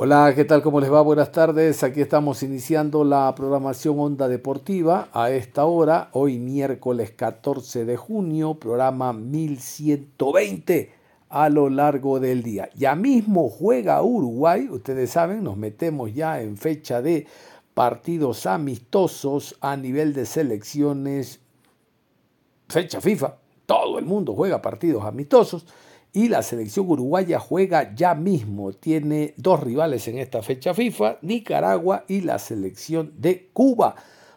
Hola, ¿qué tal? ¿Cómo les va? Buenas tardes. Aquí estamos iniciando la programación Onda Deportiva a esta hora, hoy miércoles 14 de junio, programa 1120 a lo largo del día. Ya mismo juega Uruguay, ustedes saben, nos metemos ya en fecha de partidos amistosos a nivel de selecciones, fecha FIFA, todo el mundo juega partidos amistosos y la selección uruguaya juega ya mismo. Tiene dos rivales en esta fecha FIFA, Nicaragua y la selección de Cuba.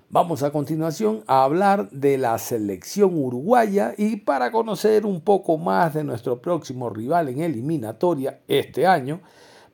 Vamos a continuación a hablar de la selección uruguaya y para conocer un poco más de nuestro próximo rival en eliminatoria este año,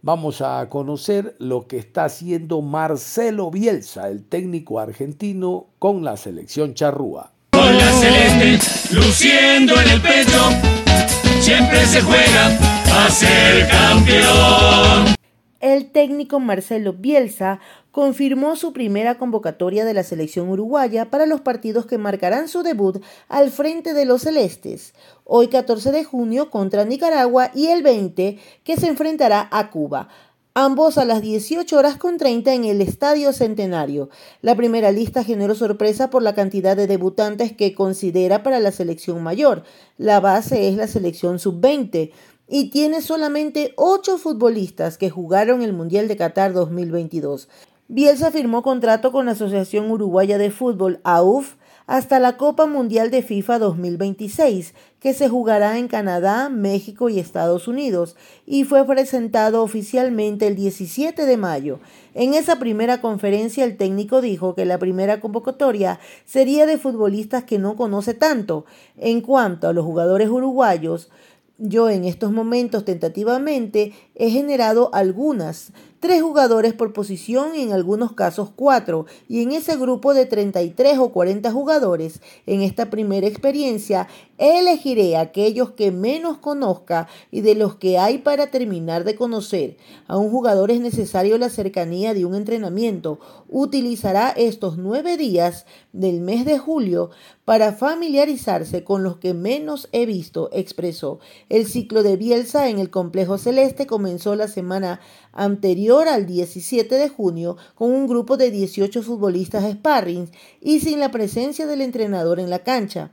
vamos a conocer lo que está haciendo Marcelo Bielsa, el técnico argentino con la selección charrúa. Celeste luciendo en el pecho siempre se juega a ser campeón. El técnico Marcelo Bielsa confirmó su primera convocatoria de la selección uruguaya para los partidos que marcarán su debut al frente de los celestes, hoy 14 de junio contra Nicaragua y el 20 que se enfrentará a Cuba ambos a las 18 horas con 30 en el Estadio Centenario. La primera lista generó sorpresa por la cantidad de debutantes que considera para la selección mayor. La base es la selección sub-20 y tiene solamente 8 futbolistas que jugaron el Mundial de Qatar 2022. Bielsa firmó contrato con la Asociación Uruguaya de Fútbol, AUF, hasta la Copa Mundial de FIFA 2026, que se jugará en Canadá, México y Estados Unidos, y fue presentado oficialmente el 17 de mayo. En esa primera conferencia el técnico dijo que la primera convocatoria sería de futbolistas que no conoce tanto. En cuanto a los jugadores uruguayos, yo en estos momentos tentativamente he generado algunas tres jugadores por posición y en algunos casos cuatro, y en ese grupo de 33 o 40 jugadores, en esta primera experiencia, elegiré aquellos que menos conozca y de los que hay para terminar de conocer. A un jugador es necesario la cercanía de un entrenamiento. Utilizará estos nueve días del mes de julio para familiarizarse con los que menos he visto, expresó. El ciclo de Bielsa en el complejo celeste comenzó la semana anterior al 17 de junio con un grupo de 18 futbolistas sparring y sin la presencia del entrenador en la cancha.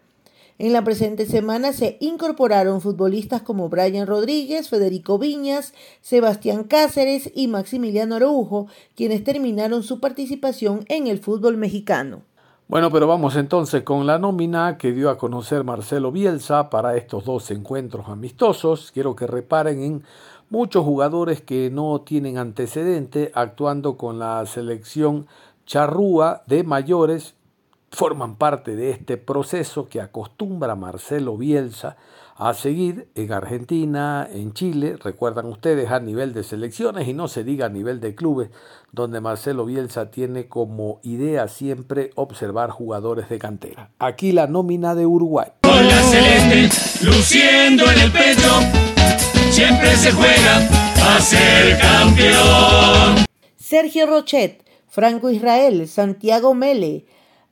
En la presente semana se incorporaron futbolistas como Brian Rodríguez, Federico Viñas, Sebastián Cáceres y Maximiliano Araujo, quienes terminaron su participación en el fútbol mexicano. Bueno, pero vamos entonces con la nómina que dio a conocer Marcelo Bielsa para estos dos encuentros amistosos. Quiero que reparen en muchos jugadores que no tienen antecedente actuando con la selección charrúa de mayores forman parte de este proceso que acostumbra Marcelo Bielsa a seguir en Argentina, en Chile, recuerdan ustedes a nivel de selecciones y no se diga a nivel de clubes, donde Marcelo Bielsa tiene como idea siempre observar jugadores de cantera. Aquí la nómina de Uruguay. Celeste luciendo en el pecho siempre se juega a ser campeón. Sergio Rochet, Franco Israel, Santiago Mele,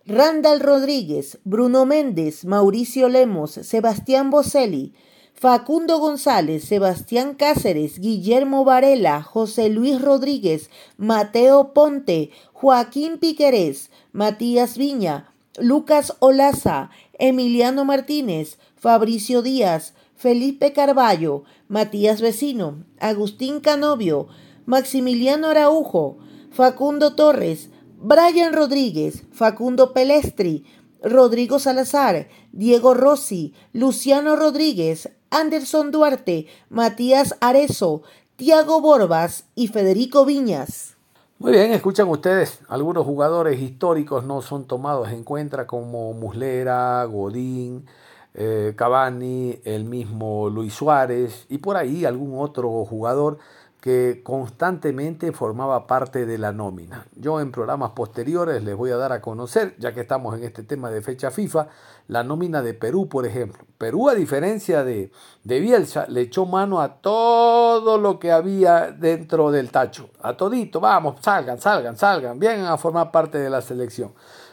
Randall Rodríguez, Bruno Méndez, Mauricio Lemos, Sebastián Boselli, Facundo González, Sebastián Cáceres, Guillermo Varela, José Luis Rodríguez, Mateo Ponte, Joaquín Piquerés, Matías Viña, Lucas Olaza, Emiliano Martínez, Fabricio Díaz, Felipe Carballo, Matías Vecino, Agustín Canovio, Maximiliano Araujo, Facundo Torres, Brian Rodríguez, Facundo Pelestri, Rodrigo Salazar, Diego Rossi, Luciano Rodríguez, Anderson Duarte, Matías Arezo, Tiago Borbas y Federico Viñas. Muy bien, escuchan ustedes, algunos jugadores históricos no son tomados en cuenta como Muslera, Godín, eh, Cavani, el mismo Luis Suárez y por ahí algún otro jugador que constantemente formaba parte de la nómina. Yo en programas posteriores les voy a dar a conocer, ya que estamos en este tema de fecha FIFA, la nómina de Perú, por ejemplo. Perú, a diferencia de, de Bielsa, le echó mano a todo lo que había dentro del tacho. A todito, vamos, salgan, salgan, salgan, vengan a formar parte de la selección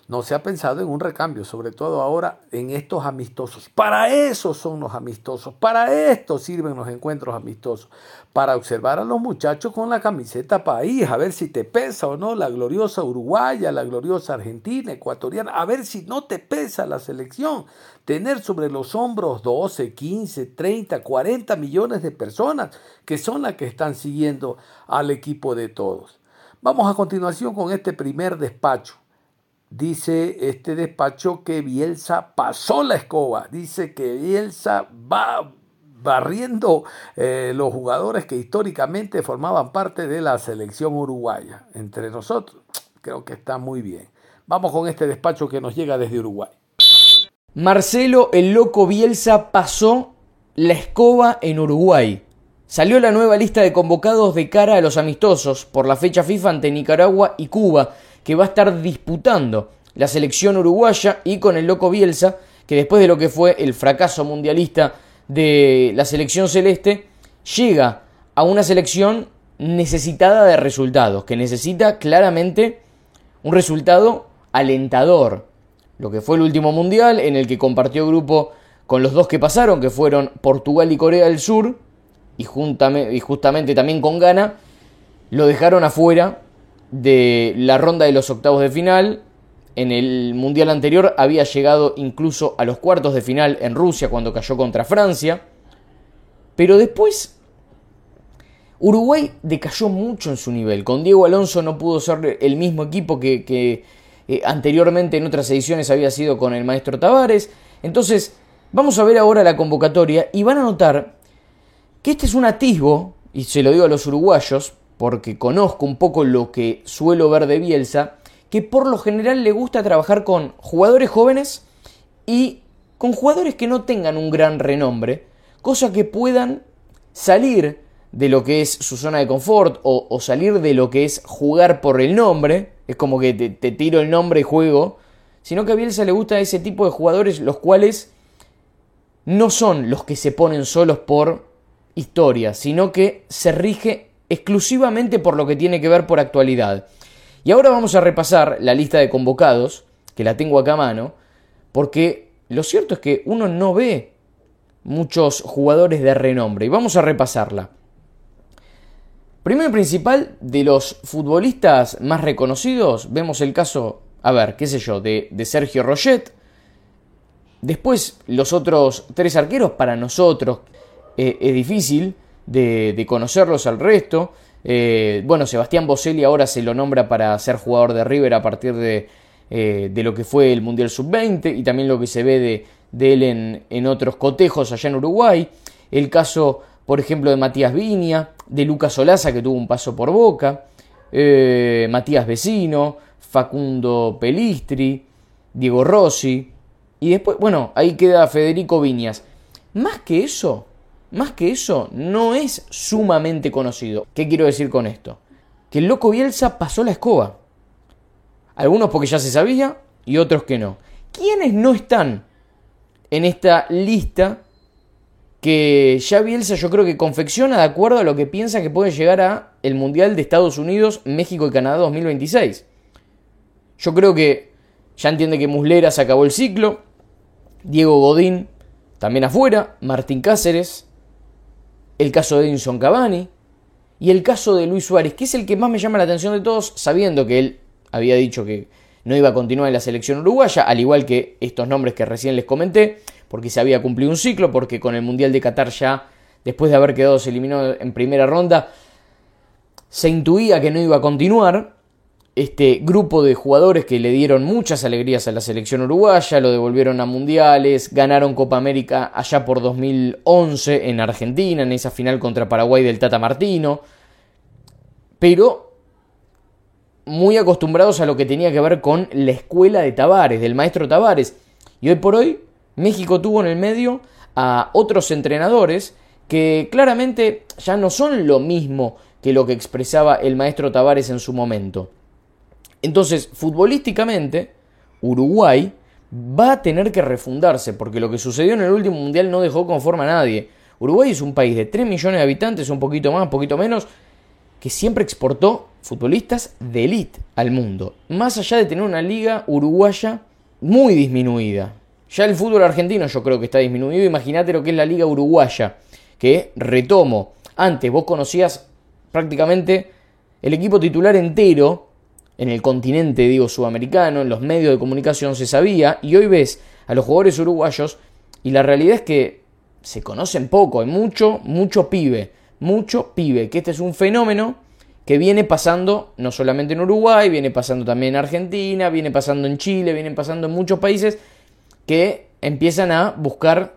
no se ha pensado en un recambio, sobre todo ahora en estos amistosos. Para eso son los amistosos, para esto sirven los encuentros amistosos, para observar a los muchachos con la camiseta país, a ver si te pesa o no la gloriosa uruguaya, la gloriosa argentina, ecuatoriana, a ver si no te pesa la selección. Tener sobre los hombros 12, 15, 30, 40 millones de personas que son las que están siguiendo al equipo de todos. Vamos a continuación con este primer despacho Dice este despacho que Bielsa pasó la escoba. Dice que Bielsa va barriendo eh, los jugadores que históricamente formaban parte de la selección uruguaya. Entre nosotros, creo que está muy bien. Vamos con este despacho que nos llega desde Uruguay. Marcelo el Loco Bielsa pasó la escoba en Uruguay. Salió la nueva lista de convocados de cara a los amistosos por la fecha FIFA ante Nicaragua y Cuba que va a estar disputando la selección uruguaya y con el loco Bielsa, que después de lo que fue el fracaso mundialista de la selección celeste, llega a una selección necesitada de resultados, que necesita claramente un resultado alentador. Lo que fue el último mundial en el que compartió grupo con los dos que pasaron, que fueron Portugal y Corea del Sur, y, y justamente también con Ghana, lo dejaron afuera de la ronda de los octavos de final. En el mundial anterior había llegado incluso a los cuartos de final en Rusia cuando cayó contra Francia. Pero después Uruguay decayó mucho en su nivel. Con Diego Alonso no pudo ser el mismo equipo que, eh, anteriormente en otras ediciones había sido con el maestro Tavares. Entonces, vamos a ver ahora la convocatoria y van a notar que este es un atisbo, y se lo digo a los uruguayos, porque conozco un poco lo que suelo ver de Bielsa, que por lo general le gusta trabajar con jugadores jóvenes y con jugadores que no tengan un gran renombre, cosa que puedan salir de lo que es su zona de confort o, salir de lo que es jugar por el nombre, es como que te, te, tiro el nombre y juego, sino que a Bielsa le gusta ese tipo de jugadores los cuales no son los que se ponen solos por historia, sino que se rige exclusivamente por lo que tiene que ver por actualidad. Y ahora vamos a repasar la lista de convocados, que la tengo acá a mano, porque lo cierto es que uno no ve muchos jugadores de renombre. Y vamos a repasarla. Primero y principal, de los futbolistas más reconocidos, vemos el caso, a ver, qué sé yo, de, Sergio Roget. Después, los otros tres arqueros, para nosotros eh, es difícil de, conocerlos al resto. Eh, bueno, Sebastián Boselli ahora se lo nombra para ser jugador de River a partir de, eh, de lo que fue el Mundial Sub-20 y también lo que se ve de, él en, en, otros cotejos allá en Uruguay. El caso, por ejemplo, de Matías Viña, de Lucas Olaza, que tuvo un paso por boca, eh, Matías Vecino, Facundo Pelistri, Diego Rossi, y después, bueno, ahí queda Federico Viñas. Más que eso, más que eso, no es sumamente conocido. ¿Qué quiero decir con esto? Que el loco Bielsa pasó la escoba. Algunos porque ya se sabía y otros que no. ¿Quiénes no están en esta lista que ya Bielsa yo creo que confecciona de acuerdo a lo que piensa que puede llegar a el Mundial de Estados Unidos, México y Canadá 2026? Yo creo que ya entiende que Muslera se acabó el ciclo, Diego Godín también afuera, Martín Cáceres, el caso de Edinson Cavani y el caso de Luis Suárez, que es el que más me llama la atención de todos, sabiendo que él había dicho que no iba a continuar en la selección uruguaya, al igual que estos nombres que recién les comenté, porque se había cumplido un ciclo, porque con el Mundial de Qatar ya, después de haber quedado eliminó en primera ronda, se intuía que no iba a continuar. Este grupo de jugadores que le dieron muchas alegrías a la selección uruguaya, lo devolvieron a mundiales, ganaron Copa América allá por 2011 en Argentina, en esa final contra Paraguay del Tata Martino, pero muy acostumbrados a lo que tenía que ver con la escuela de Tavares, del maestro Tavares. Y hoy por hoy México tuvo en el medio a otros entrenadores que claramente ya no son lo mismo que lo que expresaba el maestro Tavares en su momento. Entonces, futbolísticamente, Uruguay va a tener que refundarse, porque lo que sucedió en el último mundial no dejó conforme a nadie. Uruguay es un país de 3 millones de habitantes, un poquito más, un poquito menos, que siempre exportó futbolistas de élite al mundo. Más allá de tener una liga uruguaya muy disminuida. Ya el fútbol argentino yo creo que está disminuido. Imagínate lo que es la liga uruguaya. Que retomo. Antes vos conocías prácticamente el equipo titular entero en el continente, digo, sudamericano, en los medios de comunicación se sabía, y hoy ves a los jugadores uruguayos y la realidad es que se conocen poco, hay mucho, mucho pibe, mucho pibe, que este es un fenómeno que viene pasando no solamente en Uruguay, viene pasando también en Argentina, viene pasando en Chile, viene pasando en muchos países que empiezan a buscar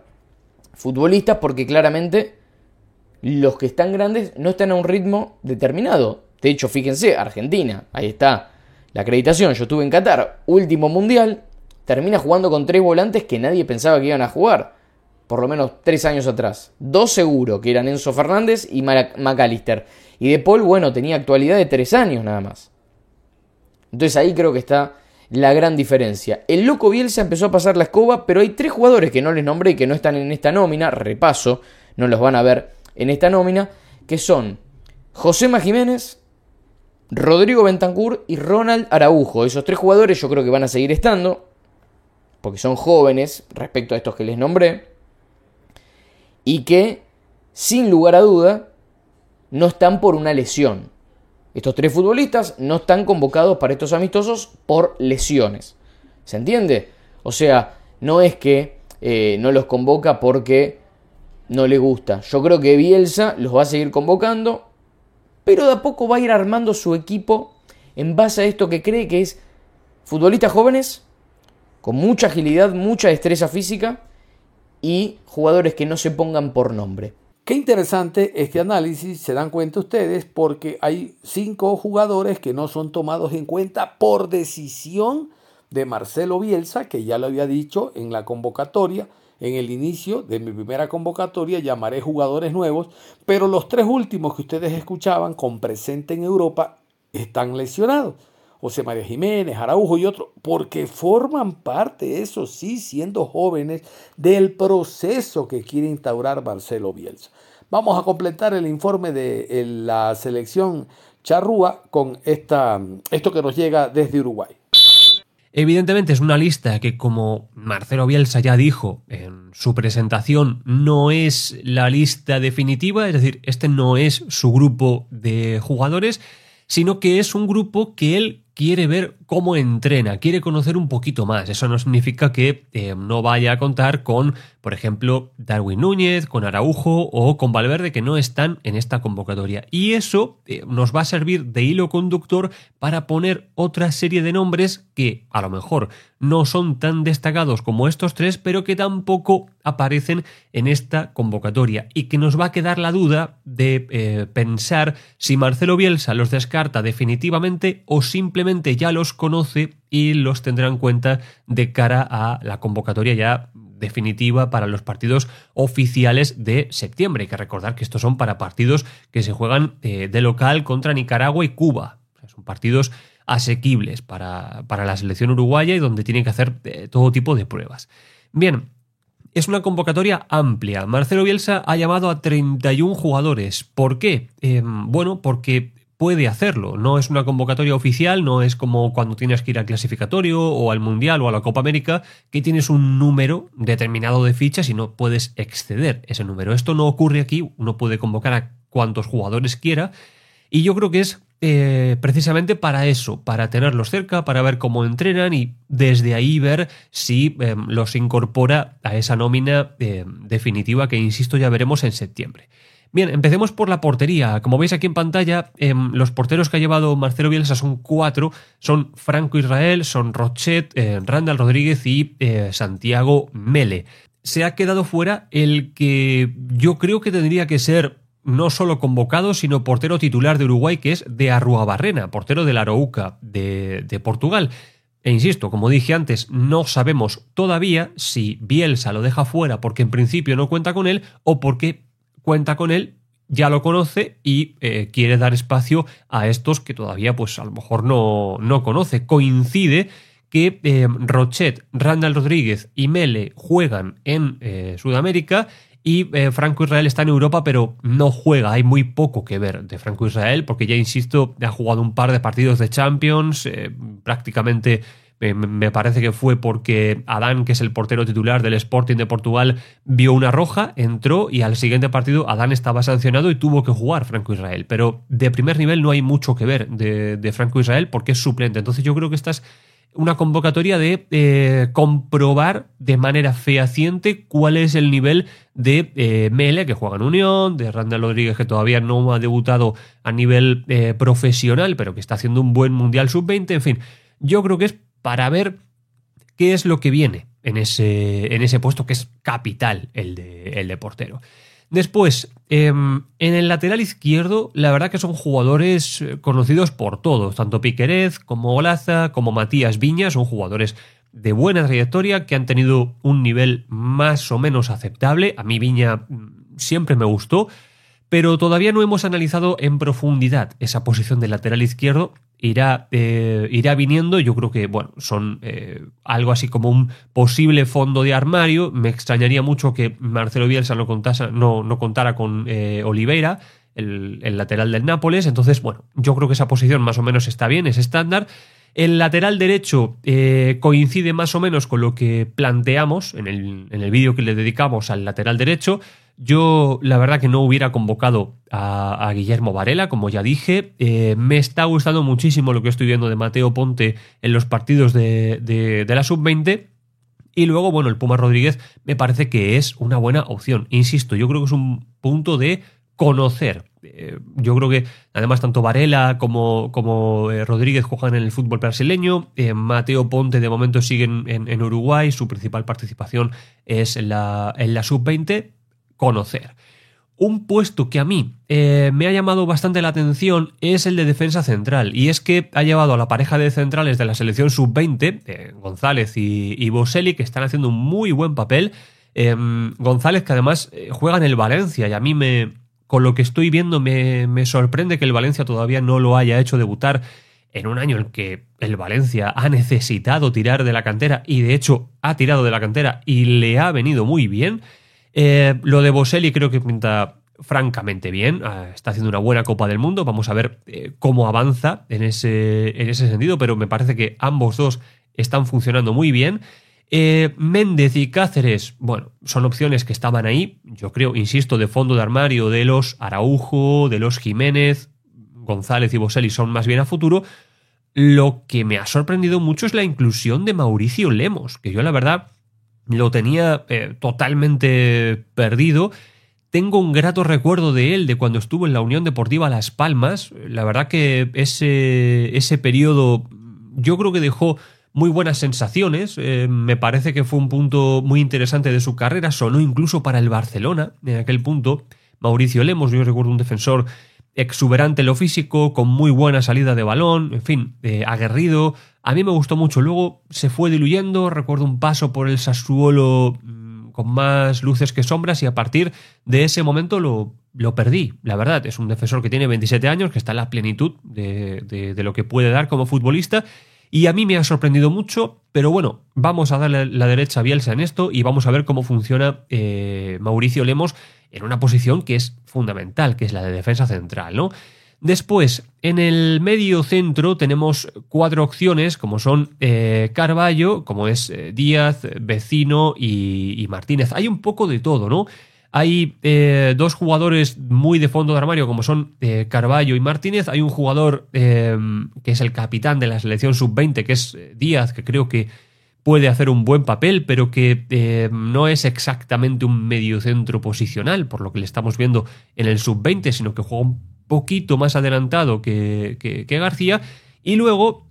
futbolistas porque claramente los que están grandes no están a un ritmo determinado. De hecho, fíjense, Argentina, ahí está la acreditación. Yo estuve en Qatar, último mundial, termina jugando con tres volantes que nadie pensaba que iban a jugar. Por lo menos tres años atrás. Dos seguro, que eran Enzo Fernández y McAllister. Y De Paul, bueno, tenía actualidad de tres años nada más. Entonces ahí creo que está la gran diferencia. El loco Bielsa empezó a pasar la escoba, pero hay tres jugadores que no les nombré y que no están en esta nómina. Repaso, no los van a ver en esta nómina, que son José Jiménez, Rodrigo Bentancur y Ronald Araujo. Esos tres jugadores yo creo que van a seguir estando, porque son jóvenes respecto a estos que les nombré, y que, sin lugar a duda, no están por una lesión. Estos tres futbolistas no están convocados para estos amistosos por lesiones. ¿Se entiende? O sea, no es que eh, no los convoca porque no le gusta. Yo creo que Bielsa los va a seguir convocando, pero de a poco va a ir armando su equipo en base a esto que cree que es futbolistas jóvenes, con mucha agilidad, mucha destreza física y jugadores que no se pongan por nombre. Qué interesante este análisis, se dan cuenta ustedes, porque hay cinco jugadores que no son tomados en cuenta por decisión de Marcelo Bielsa, que ya lo había dicho en la convocatoria, en el inicio de mi primera convocatoria llamaré jugadores nuevos, pero los tres últimos que ustedes escuchaban con presente en Europa están lesionados. José María Jiménez, Araujo y otros, porque forman parte, eso sí, siendo jóvenes, del proceso que quiere instaurar Marcelo Bielsa. Vamos a completar el informe de la selección charrúa con esta, esto que nos llega desde Uruguay. Evidentemente es una lista que, como Marcelo Bielsa ya dijo en su presentación, no es la lista definitiva, es decir, este no es su grupo de jugadores, sino que es un grupo que él quiere ver cómo entrena, quiere conocer un poquito más. Eso no significa que eh, no vaya a contar con, por ejemplo, Darwin Núñez, con Araujo o con Valverde, que no están en esta convocatoria. Y eso eh, nos va a servir de hilo conductor para poner otra serie de nombres que a lo mejor no son tan destacados como estos tres, pero que tampoco aparecen en esta convocatoria y que nos va a quedar la duda de eh, pensar si Marcelo Bielsa los descarta definitivamente o simplemente ya los conoce y los tendrá en cuenta de cara a la convocatoria ya definitiva para los partidos oficiales de septiembre. Hay que recordar que estos son para partidos que se juegan eh, de local contra Nicaragua y Cuba. son partidos asequibles para, para, la selección uruguaya y donde tienen que hacer eh, todo tipo de pruebas. Bien, es una convocatoria amplia. Marcelo Bielsa ha llamado a 31 jugadores. ¿Por qué? Em, bueno, porque puede hacerlo. No es una convocatoria oficial, no es como cuando tienes que ir al clasificatorio o al Mundial o a la Copa América, que tienes un número determinado de fichas y no puedes exceder ese número. Esto no ocurre aquí, uno puede convocar a cuantos jugadores quiera y yo creo que es eh, precisamente para eso, para tenerlos cerca, para ver cómo entrenan y desde ahí ver si em, los incorpora a esa nómina em, definitiva que, insisto, ya veremos en septiembre. Bien, empecemos por la portería. Como veis aquí en pantalla, em, los porteros que ha llevado Marcelo Bielsa son cuatro. Son Franco Israel, son Rochet, eh, Randall Rodríguez y eh, Santiago Mele. Se ha quedado fuera el que yo creo que tendría que ser no solo convocado, sino portero titular de Uruguay, que es de Arruabarrena, portero de la Arouca de, de Portugal. E insisto, como dije antes, no sabemos todavía si Bielsa lo deja fuera porque en principio no cuenta con él o porque cuenta con él, ya lo conoce y eh, quiere dar espacio a estos que todavía pues a lo mejor no, no conoce. Coincide que eh, Rochet, Randall Rodríguez y Mele juegan en eh, Sudamérica y Franco Israel está en Europa, pero no juega. Hay muy poco que ver de Franco Israel, porque ya insisto, ha jugado un par de partidos de Champions, prácticamente me parece que fue porque Adán, que es el portero titular del Sporting de Portugal, vio una roja, entró y al siguiente partido Adán estaba sancionado y tuvo que jugar Franco Israel. Pero de primer nivel no hay mucho que ver de, Franco Israel porque es suplente. Entonces yo creo que esta es una convocatoria de eh, comprobar de manera fehaciente cuál es el nivel de eh, Mele, que juega en Unión, de Randall Rodríguez, que todavía no ha debutado a nivel eh, profesional, pero que está haciendo un buen Mundial Sub-20, en fin. Yo creo que es para ver qué es lo que viene en ese, en ese puesto que es capital el de, el de portero. Después, em, en el lateral izquierdo, la verdad que son jugadores eh, conocidos por todos, tanto Piquerez como Olaza, como Matías Viña, son jugadores de buena trayectoria que han tenido un nivel más o menos aceptable. A mí Viña mm, siempre me gustó, pero todavía no hemos analizado en profundidad esa posición del lateral izquierdo. Irá, eh, irá viniendo, yo creo que bueno, son eh, algo así como un posible fondo de armario. Me extrañaría mucho que Marcelo Bielsa no, no, contara con eh, Oliveira, el, el, lateral del Nápoles. Entonces, bueno, yo creo que esa posición más o menos está bien, es estándar. El lateral derecho coincide más o menos con lo que planteamos en el, en el vídeo que le dedicamos al lateral derecho. Yo, la verdad, que no hubiera convocado a, Guillermo Varela, como ya dije. Eh, me está gustando muchísimo lo que estoy viendo de Mateo Ponte en los partidos de, de, la sub-20. Y luego, bueno, el Puma Rodríguez me parece que es una buena opción. Insisto, yo creo que es un punto de conocer. Eh, yo creo que además tanto Varela como, como eh, Rodríguez juegan en el fútbol brasileño. Mateo Ponte de momento sigue en, en, Uruguay. Su principal participación es en la, en la sub-20 conocer. Un puesto que a mí eh, me ha llamado bastante la atención es el de defensa central, y es que ha llevado a la pareja de centrales de la selección sub-20, eh, González y, Boselli, que están haciendo un muy buen papel. Em, González, que además eh, juega en el Valencia, y a mí me, con lo que estoy viendo me, me sorprende que el Valencia todavía no lo haya hecho debutar en un año en que el Valencia ha necesitado tirar de la cantera, y de hecho ha tirado de la cantera y le ha venido muy bien. Eh, lo de Boselli creo que pinta francamente bien. Ah, está haciendo una buena Copa del Mundo. Vamos a ver eh, cómo avanza en ese, en ese sentido, pero me parece que ambos dos están funcionando muy bien. Eh, Méndez y Cáceres, bueno, son opciones que estaban ahí, yo creo, insisto, de fondo de armario de los Araujo, de los Jiménez, González y Boselli son más bien a futuro. Lo que me ha sorprendido mucho es la inclusión de Mauricio Lemos, que yo la verdad lo tenía eh, totalmente perdido. Tengo un grato recuerdo de él de cuando estuvo en la Unión Deportiva Las Palmas. La verdad que ese, ese periodo yo creo que dejó muy buenas sensaciones. Eh, me parece que fue un punto muy interesante de su carrera. Sonó incluso para el Barcelona en aquel punto. Mauricio Lemos, yo recuerdo un defensor exuberante en lo físico, con muy buena salida de balón, en fin, eh, aguerrido. A mí me gustó mucho. Luego se fue diluyendo. Recuerdo un paso por el Sassuolo mm, con más luces que sombras y a partir de ese momento lo, lo perdí. La verdad, es un defensor que tiene 27 años, que está en la plenitud de, lo que puede dar como futbolista. Y a mí me ha sorprendido mucho, pero bueno, vamos a darle la derecha a Bielsa en esto y vamos a ver cómo funciona eh, Mauricio Lemos en una posición que es fundamental, que es la de defensa central, ¿no? Después, en el medio centro tenemos cuatro opciones, como son eh, Carballo, como es eh, Díaz, Vecino y, Martínez. Hay un poco de todo, ¿no? Hay eh, dos jugadores muy de fondo de armario, como son eh, Carballo y Martínez. Hay un jugador que es el capitán de la selección sub-20, que es Díaz, que creo que puede hacer un buen papel, pero que no es exactamente un mediocentro posicional, por lo que le estamos viendo en el sub-20, sino que juega un poquito más adelantado que, que García. Y luego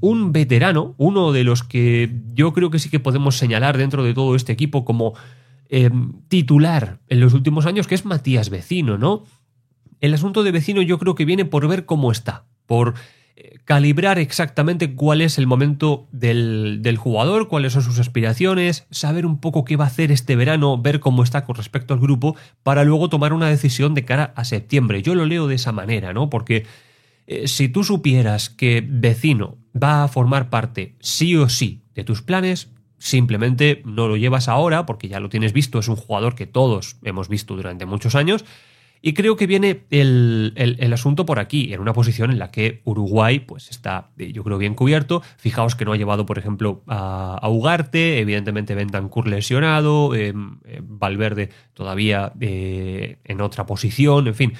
un veterano, uno de los que yo creo que sí que podemos señalar dentro de todo este equipo como eh, titular en los últimos años, que es Matías Vecino, ¿no? El asunto de Vecino yo creo que viene por ver cómo está, por eh, calibrar exactamente cuál es el momento del, del, jugador, cuáles son sus aspiraciones, saber un poco qué va a hacer este verano, ver cómo está con respecto al grupo, para luego tomar una decisión de cara a septiembre. Yo lo leo de esa manera, ¿no? Porque eh, si tú supieras que vecino va a formar parte sí o sí de tus planes, simplemente no lo llevas ahora porque ya lo tienes visto, es un jugador que todos hemos visto durante muchos años. Y creo que viene el, asunto por aquí, en una posición en la que Uruguay pues está, eh, yo creo, bien cubierto. Fijaos que no ha llevado, por ejemplo, a, Ugarte, evidentemente Bentancur lesionado, eh, eh, Valverde todavía en otra posición, en fin.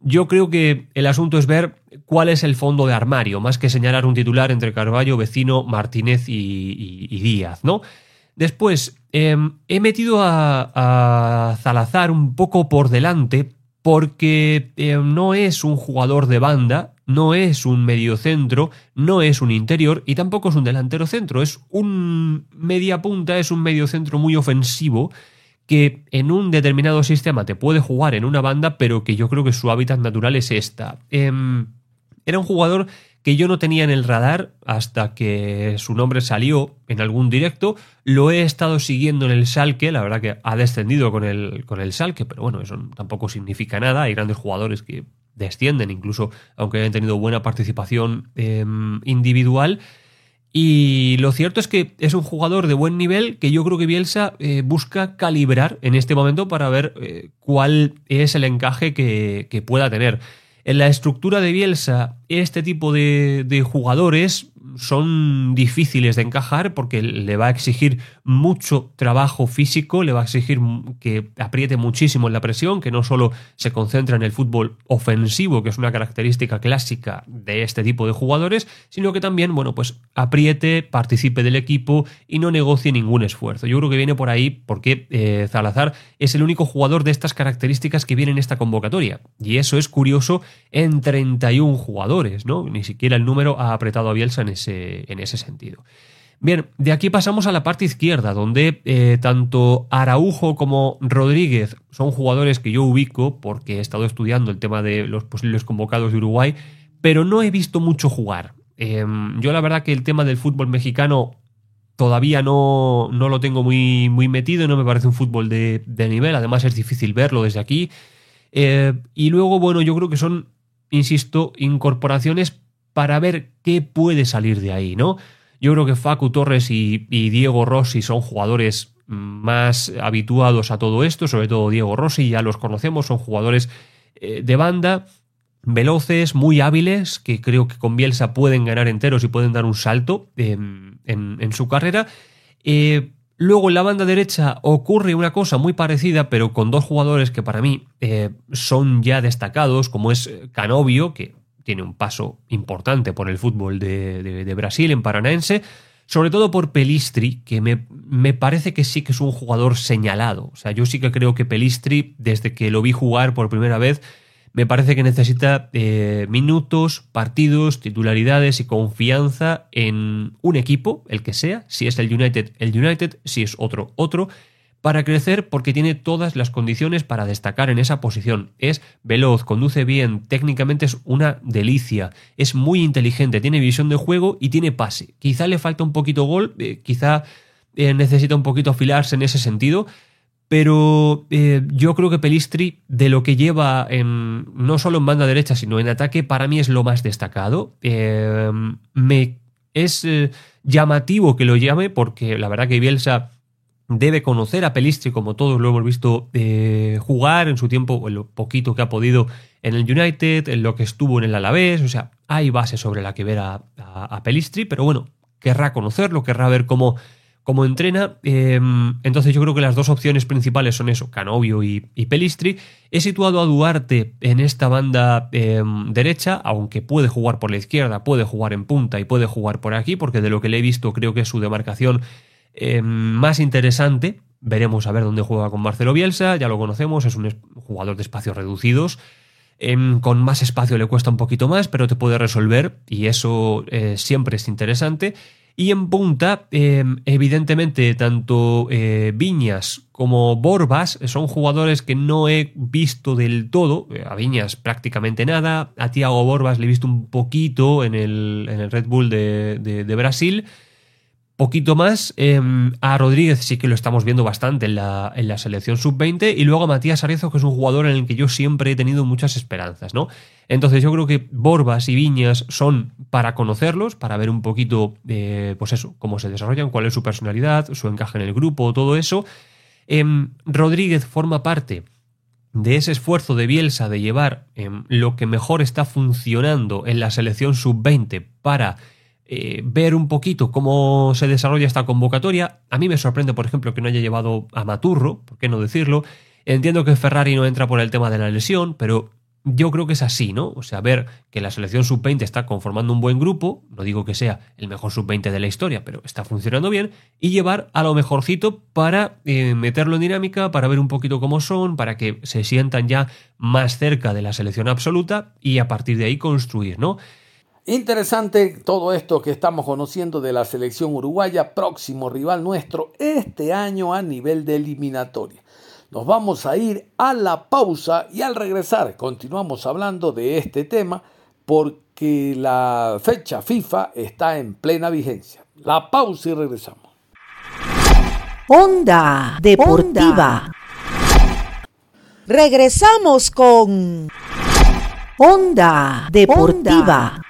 Yo creo que el asunto es ver cuál es el fondo de armario, más que señalar un titular entre Carballo, Vecino, Martínez y, Díaz, ¿no? Después, em, he metido a, Zalazar un poco por delante porque em, no es un jugador de banda, no es un mediocentro, no es un interior y tampoco es un delantero centro, es un media punta, es un mediocentro muy ofensivo que en un determinado sistema te puede jugar en una banda, pero que yo creo que su hábitat natural es esta. Em, era un jugador que yo no tenía en el radar hasta que su nombre salió en algún directo. Lo he estado siguiendo en el Salque, la verdad que ha descendido con el, con el Salque, pero bueno, eso tampoco significa nada. Hay grandes jugadores que descienden, incluso aunque hayan tenido buena participación em, individual. Y lo cierto es que es un jugador de buen nivel que yo creo que Bielsa eh, busca calibrar en este momento para ver eh, cuál es el encaje que, pueda tener. En la estructura de Bielsa, este tipo de, de jugadores son difíciles de encajar porque le va a exigir mucho trabajo físico, le va a exigir que apriete muchísimo en la presión, que no solo se concentra en el fútbol ofensivo, que es una característica clásica de este tipo de jugadores, sino que también, bueno, pues apriete, participe del equipo y no negocie ningún esfuerzo. Yo creo que viene por ahí porque eh, Zalazar es el único jugador de estas características que viene en esta convocatoria. Y eso es curioso en 31 jugadores, ¿no? Ni siquiera el número ha apretado a Bielsa en ese, en ese sentido. Bien, de aquí pasamos a la parte izquierda, donde eh, tanto Araujo como Rodríguez son jugadores que yo ubico porque he estado estudiando el tema de los posibles convocados de Uruguay, pero no he visto mucho jugar. Em, yo la verdad que el tema del fútbol mexicano todavía no, no lo tengo muy, muy metido, no me parece un fútbol de, nivel, además es difícil verlo desde aquí. Eh, y luego, bueno, yo creo que son, insisto, incorporaciones para ver qué puede salir de ahí, ¿no? Yo creo que Facu Torres y, Diego Rossi son jugadores más habituados a todo esto, sobre todo Diego Rossi, ya los conocemos, son jugadores eh, de banda, veloces, muy hábiles, que creo que con Bielsa pueden ganar enteros y pueden dar un salto en, su carrera. Eh, luego en la banda derecha ocurre una cosa muy parecida, pero con dos jugadores que para mí eh, son ya destacados, como es Canovio, que tiene un paso importante por el fútbol de, Brasil en Paranaense, sobre todo por Pelistri, que me, me, parece que sí que es un jugador señalado. O sea, yo sí que creo que Pelistri, desde que lo vi jugar por primera vez, me parece que necesita eh, minutos, partidos, titularidades y confianza en un equipo, el que sea, si es el United, el United, si es otro, otro, para crecer porque tiene todas las condiciones para destacar en esa posición. Es veloz, conduce bien, técnicamente es una delicia, es muy inteligente, tiene visión de juego y tiene pase. Quizá le falta un poquito gol, eh, quizá eh, necesita un poquito afilarse en ese sentido, pero eh, yo creo que Pelistri, de lo que lleva en, no solo en banda derecha, sino en ataque, para mí es lo más destacado. me es llamativo que lo llame porque la verdad que Bielsa debe conocer a Pelistri, como todos lo hemos visto eh, jugar en su tiempo, en lo poquito que ha podido en el United, en lo que estuvo en el Alavés, o sea, hay base sobre la que ver a, Pelistri, pero bueno, querrá conocerlo, querrá ver cómo, como entrena. Em, entonces yo creo que las dos opciones principales son eso, Canovio y, Pelistri. He situado a Duarte en esta banda em, derecha, aunque puede jugar por la izquierda, puede jugar en punta y puede jugar por aquí, porque de lo que le he visto creo que su demarcación em, más interesante. Veremos a ver dónde juega con Marcelo Bielsa, ya lo conocemos, es un jugador de espacios reducidos. con más espacio le cuesta un poquito más, pero te puede resolver y eso eh, siempre es interesante. Y en punta, em, evidentemente, tanto eh, Viñas como Borbas son jugadores que no he visto del todo. A Viñas prácticamente nada. A Tiago Borbas le he visto un poquito en el, en el Red Bull de, de Brasil poquito más. Em, a Rodríguez sí que lo estamos viendo bastante en la, en la selección sub-20 y luego a Matías Arezo, que es un jugador en el que yo siempre he tenido muchas esperanzas, ¿no? Entonces yo creo que Borbas y Viñas son para conocerlos, para ver un poquito, eh, pues eso, cómo se desarrollan, cuál es su personalidad, su encaje en el grupo, todo eso. Em, Rodríguez forma parte de ese esfuerzo de Bielsa de llevar em, lo que mejor está funcionando en la selección sub-20 para eh, ver un poquito cómo se desarrolla esta convocatoria. A mí me sorprende, por ejemplo, que no haya llevado a Maturro, ¿por qué no decirlo? Entiendo que Ferrari no entra por el tema de la lesión, pero yo creo que es así, ¿no? O sea, ver que la selección sub-20 está conformando un buen grupo, no digo que sea el mejor sub-20 de la historia, pero está funcionando bien, y llevar a lo mejorcito para eh, meterlo en dinámica, para ver un poquito cómo son, para que se sientan ya más cerca de la selección absoluta y a partir de ahí construir, ¿no? Interesante todo esto que estamos conociendo de la selección uruguaya, próximo rival nuestro este año a nivel de eliminatoria. Nos vamos a ir a la pausa y al regresar continuamos hablando de este tema porque la fecha FIFA está en plena vigencia. La pausa y regresamos. Onda Deportiva. Regresamos con Onda Deportiva.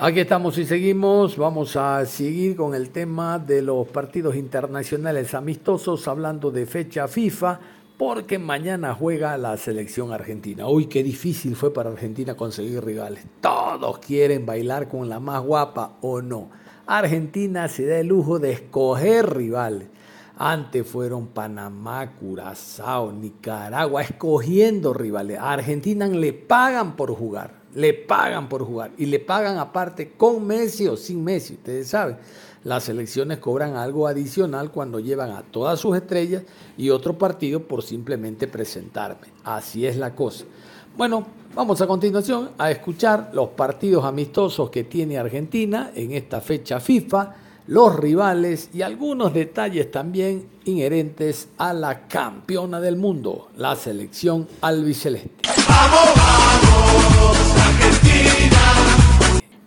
Aquí estamos y seguimos. Vamos a seguir con el tema de los partidos internacionales amistosos, hablando de fecha FIFA, porque mañana juega la selección argentina. Uy, qué difícil fue para Argentina conseguir rivales. Todos quieren bailar con la más guapa o no. Argentina se da el lujo de escoger rivales. Antes fueron Panamá, Curazao, Nicaragua, escogiendo rivales. A Argentina le pagan por jugar le pagan por jugar y le pagan aparte con Messi o sin Messi. Ustedes saben, las selecciones cobran algo adicional cuando llevan a todas sus estrellas y otro partido por simplemente presentarme. Así es la cosa. Bueno, vamos a continuación a escuchar los partidos amistosos que tiene Argentina en esta fecha FIFA, los rivales y algunos detalles también inherentes a la campeona del mundo, la selección albiceleste. ¡Vamos!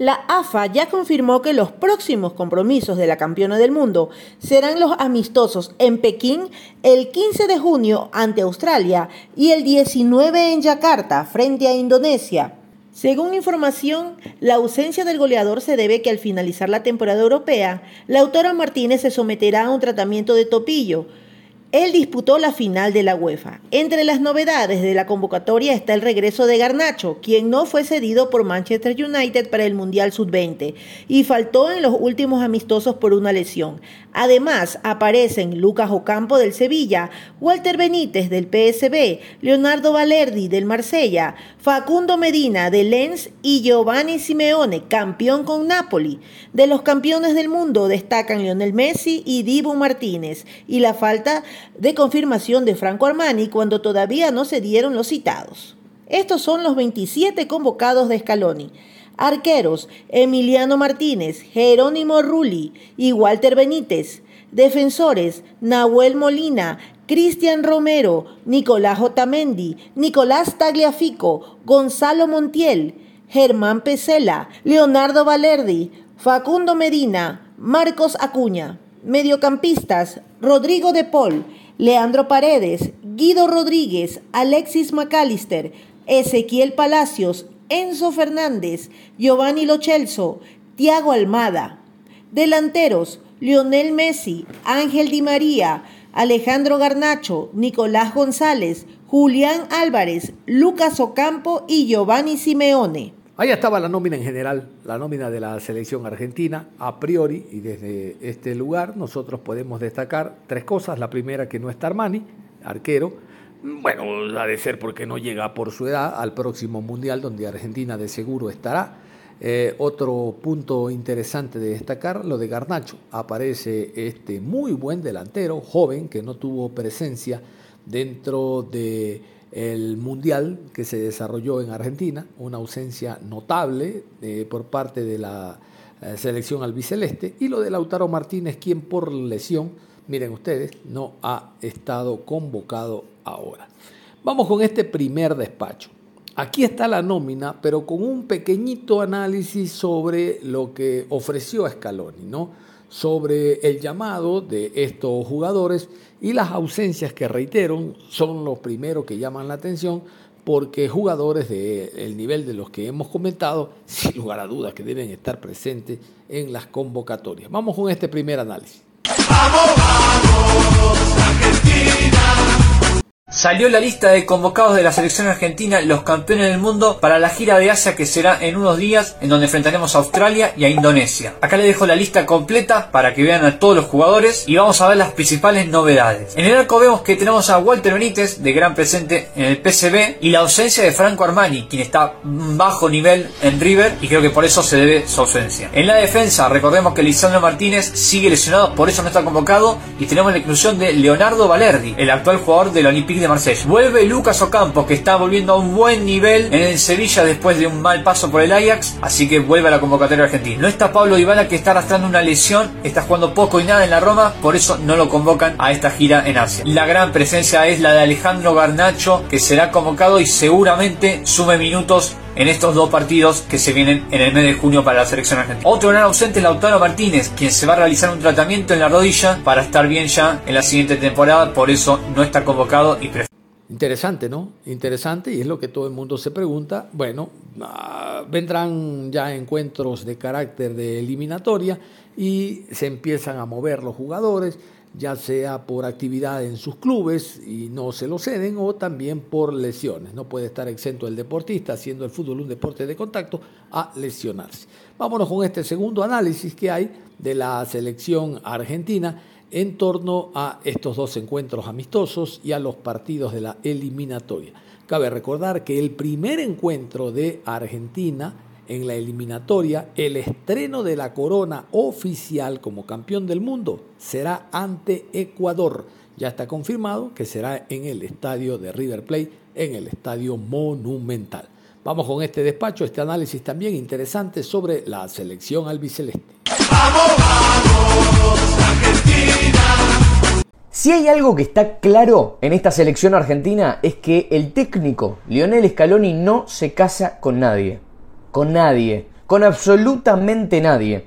La AFA ya confirmó que los próximos compromisos de la campeona del mundo serán los amistosos en Pekín el 15 de junio ante Australia y el 19 en Yakarta frente a Indonesia. Según información, la ausencia del goleador se debe que al finalizar la temporada europea, Lautaro Martínez se someterá a un tratamiento de topillo, él disputó la final de la UEFA. Entre las novedades de la convocatoria está el regreso de Garnacho, quien no fue cedido por Manchester United para el Mundial Sub-20 y faltó en los últimos amistosos por una lesión. Además, aparecen Lucas Ocampo del Sevilla, Walter Benítez del PSB, Leonardo Valerdi del Marsella, Facundo Medina del Lens y Giovanni Simeone, campeón con Napoli. De los campeones del mundo destacan Lionel Messi y Dibu Martínez y la falta de confirmación de Franco Armani cuando todavía no se dieron los citados. Estos son los 27 convocados de Scaloni. Arqueros, Emiliano Martínez, Jerónimo Rulli y Walter Benítez. Defensores, Nahuel Molina, Cristian Romero, Nicolás Otamendi, Nicolás Tagliafico, Gonzalo Montiel, Germán Pesela, Leonardo Valerdi, Facundo Medina, Marcos Acuña. Mediocampistas, Rodrigo de Paul, Leandro Paredes, Guido Rodríguez, Alexis McAllister, Ezequiel Palacios, Enzo Fernández, Giovanni Lochelso, Tiago Almada. Delanteros, Lionel Messi, Ángel Di María, Alejandro Garnacho, Nicolás González, Julián Álvarez, Lucas Ocampo y Giovanni Simeone. Ahí estaba la nómina en general, la nómina de la selección argentina, a priori, y desde este lugar nosotros podemos destacar tres cosas. La primera, que no está Armani, arquero. Bueno, ha de ser porque no llega por su edad al próximo Mundial, donde Argentina de seguro estará. Eh, otro punto interesante de destacar, lo de Garnacho. Aparece este muy buen delantero, joven, que no tuvo presencia dentro de el mundial que se desarrolló en Argentina, una ausencia notable eh, por parte de la eh, selección albiceleste, y lo de Lautaro Martínez, quien por lesión, miren ustedes, no ha estado convocado ahora. Vamos con este primer despacho. Aquí está la nómina, pero con un pequeñito análisis sobre lo que ofreció Scaloni, ¿no? sobre el llamado de estos jugadores y las ausencias que reitero son los primeros que llaman la atención porque jugadores del nivel de los que hemos comentado, sin lugar a dudas que deben estar presentes en las convocatorias. Vamos con este primer análisis. ¡Vamos, vamos! Salió la lista de convocados de la selección argentina, los campeones del mundo, para la gira de Asia que será en unos días, en donde enfrentaremos a Australia y a Indonesia. Acá les dejo la lista completa para que vean a todos los jugadores y vamos a ver las principales novedades. En el arco vemos que tenemos a Walter Benítez, de gran presente en el PCB, y la ausencia de Franco Armani, quien está bajo nivel en River y creo que por eso se debe su ausencia. En la defensa, recordemos que Lisandro Martínez sigue lesionado, por eso no está convocado, y tenemos la inclusión de Leonardo Valerdi, el actual jugador del Olympique de Marsella. Vuelve Lucas Ocampo, que está volviendo a un buen nivel en el Sevilla después de un mal paso por el Ajax, así que vuelve a la convocatoria argentina. No está Pablo Dybala, que está arrastrando una lesión, está jugando poco y nada en la Roma, por eso no lo convocan a esta gira en Asia. La gran presencia es la de Alejandro Garnacho, que será convocado y seguramente sume minutos en estos dos partidos que se vienen en el mes de junio para la selección argentina. Otro gran ausente es Lautaro Martínez, quien se va a realizar un tratamiento en la rodilla para estar bien ya en la siguiente temporada, por eso no está convocado y Interesante, ¿no? Interesante y es lo que todo el mundo se pregunta. Bueno, ah, vendrán ya encuentros de carácter de eliminatoria y se empiezan a mover los jugadores ya sea por actividad en sus clubes y no se lo ceden o también por lesiones. No puede estar exento el deportista, siendo el fútbol un deporte de contacto, a lesionarse. Vámonos con este segundo análisis que hay de la selección argentina en torno a estos dos encuentros amistosos y a los partidos de la eliminatoria. Cabe recordar que el primer encuentro de Argentina en la eliminatoria, el estreno de la corona oficial como campeón del mundo será ante Ecuador. Ya está confirmado que será en el estadio de River Plate, en el estadio Monumental. Vamos con este despacho, este análisis también interesante sobre la selección albiceleste. ¡Vamos, vamos, Argentina! Si hay algo que está claro en esta selección argentina es que el técnico Lionel Scaloni no se casa con nadie con nadie, con absolutamente nadie.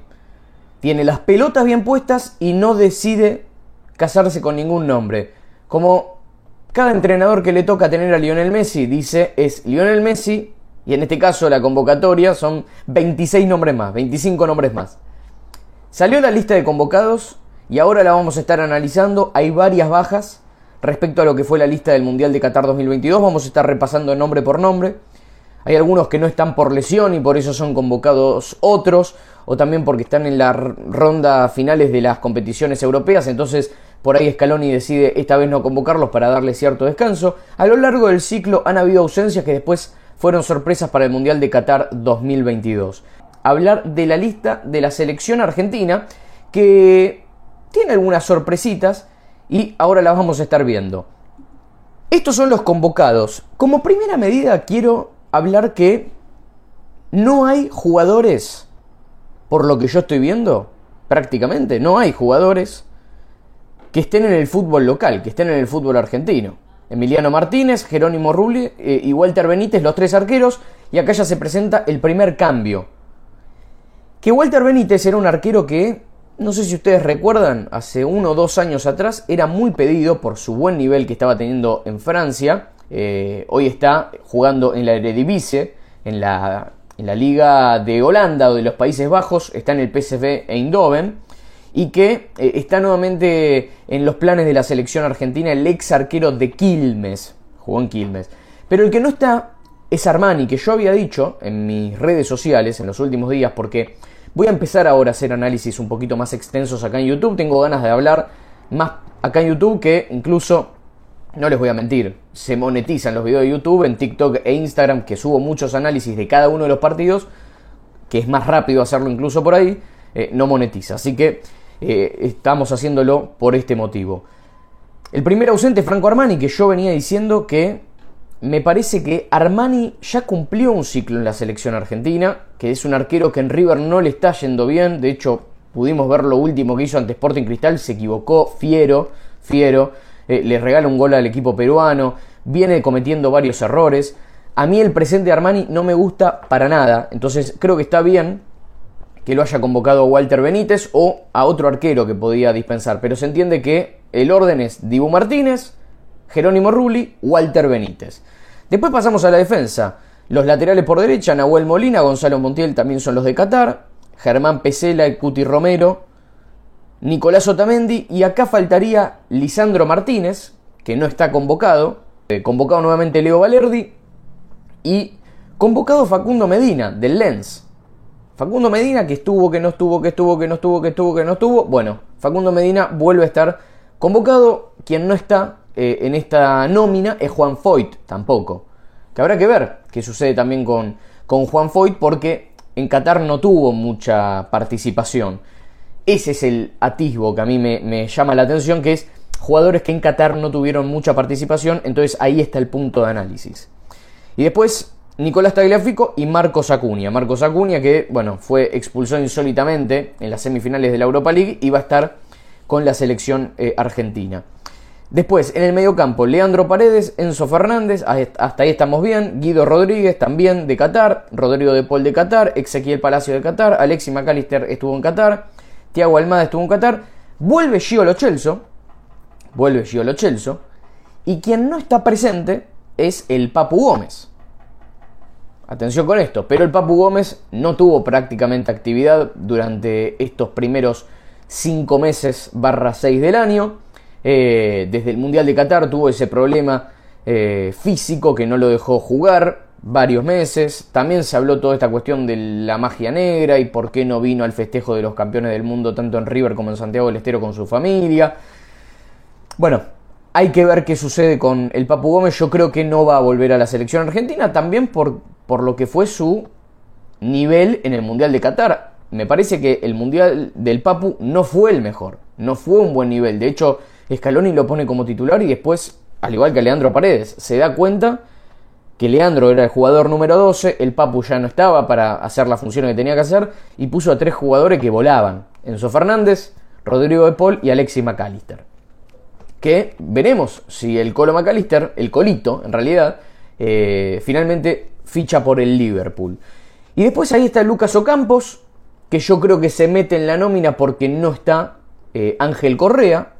Tiene las pelotas bien puestas y no decide casarse con ningún nombre. Como cada entrenador que le toca tener a Lionel Messi dice es Lionel Messi y en este caso la convocatoria son 26 nombres más, 25 nombres más. Salió la lista de convocados y ahora la vamos a estar analizando. Hay varias bajas respecto a lo que fue la lista del Mundial de Qatar 2022. Vamos a estar repasando nombre por nombre. Hay algunos que no están por lesión y por eso son convocados otros, o también porque están en la ronda finales de las competiciones europeas, entonces por ahí Scaloni decide esta vez no convocarlos para darle cierto descanso. A lo largo del ciclo han habido ausencias que después fueron sorpresas para el Mundial de Qatar 2022. Hablar de la lista de la selección argentina que tiene algunas sorpresitas y ahora las vamos a estar viendo. Estos son los convocados. Como primera medida quiero hablar que no hay jugadores, por lo que yo estoy viendo, prácticamente, no hay jugadores que estén en el fútbol local, que estén en el fútbol argentino. Emiliano Martínez, Jerónimo Rulli eh, y Walter Benítez, los tres arqueros, y acá ya se presenta el primer cambio. Que Walter Benítez era un arquero que, no sé si ustedes recuerdan, hace uno o dos años atrás era muy pedido por su buen nivel que estaba teniendo en Francia, eh, hoy está jugando en la Eredivisie, en la, en la Liga de Holanda o de los Países Bajos, está en el PSV Eindhoven y que eh, está nuevamente en los planes de la selección argentina el ex arquero de Quilmes, jugó en Quilmes. Pero el que no está es Armani, que yo había dicho en mis redes sociales en los últimos días, porque voy a empezar ahora a hacer análisis un poquito más extensos acá en YouTube. Tengo ganas de hablar más acá en YouTube que incluso, no les voy a mentir, se monetizan los videos de YouTube en TikTok e Instagram, que subo muchos análisis de cada uno de los partidos, que es más rápido hacerlo incluso por ahí, eh, no monetiza. Así que eh, estamos haciéndolo por este motivo. El primer ausente, Franco Armani, que yo venía diciendo que me parece que Armani ya cumplió un ciclo en la selección argentina, que es un arquero que en River no le está yendo bien, de hecho pudimos ver lo último que hizo ante Sporting Cristal, se equivocó, fiero, fiero, eh, le regala un gol al equipo peruano, viene cometiendo varios errores. A mí el presente de Armani no me gusta para nada, entonces creo que está bien que lo haya convocado Walter Benítez o a otro arquero que podía dispensar, pero se entiende que el orden es Dibu Martínez, Jerónimo Rulli, Walter Benítez. Después pasamos a la defensa. Los laterales por derecha, Nahuel Molina, Gonzalo Montiel también son los de Qatar, Germán Pesela y Cuti Romero, Nicolás Otamendi y acá faltaría Lisandro Martínez, que no está convocado, eh, convocado nuevamente Leo Valerdi y convocado Facundo Medina del Lens. Facundo Medina que estuvo, que no estuvo, que estuvo, que no estuvo, que estuvo, que no estuvo. Bueno, Facundo Medina vuelve a estar convocado. Quien no está eh, en esta nómina es Juan Foyt, tampoco. Que habrá que ver qué sucede también con, con Juan Foyt porque en Qatar no tuvo mucha participación. Ese es el atisbo que a mí me, llama la atención, que es jugadores que en Qatar no tuvieron mucha participación, entonces ahí está el punto de análisis. Y después Nicolás Tagliafico y Marcos Acuña. Marcos Acuña que, bueno, fue expulsado insólitamente en las semifinales de la Europa League y va a estar con la selección eh, argentina. Después, en el mediocampo, Leandro Paredes, Enzo Fernández, hasta ahí estamos bien. Guido Rodríguez también de Qatar, Rodrigo de Paul de Qatar, Ezequiel Palacio de Qatar, Alexi McAllister estuvo en Qatar, Tiago Almada estuvo en Qatar, vuelve Gio Lo Celso, vuelve Gio Lo Celso, y quien no está presente es el Papu Gómez. Atención con esto, pero el Papu Gómez no tuvo prácticamente actividad durante estos primeros 5 meses barra 6 del año. Eh, desde el Mundial de Qatar tuvo ese problema eh, físico que no lo dejó jugar varios meses. También se habló toda esta cuestión de la magia negra y por qué no vino al festejo de los campeones del mundo tanto en River como en Santiago del Estero con su familia. Bueno, hay que ver qué sucede con el Papu Gómez. Yo creo que no va a volver a la selección argentina también por por lo que fue su nivel en el Mundial de Qatar. Me parece que el Mundial del Papu no fue el mejor, no fue un buen nivel. De hecho, Scaloni lo pone como titular y después, al igual que Leandro Paredes, se da cuenta que Leandro era el jugador número 12, el Papu ya no estaba para hacer la función que tenía que hacer y puso a tres jugadores que volaban. Enzo Fernández, Rodrigo de Paul y Alexis McAllister. Que veremos si el Colo McAllister, el Colito en realidad, eh, finalmente ficha por el Liverpool. Y después ahí está Lucas Ocampos, que yo creo que se mete en la nómina porque no está eh, Ángel Correa,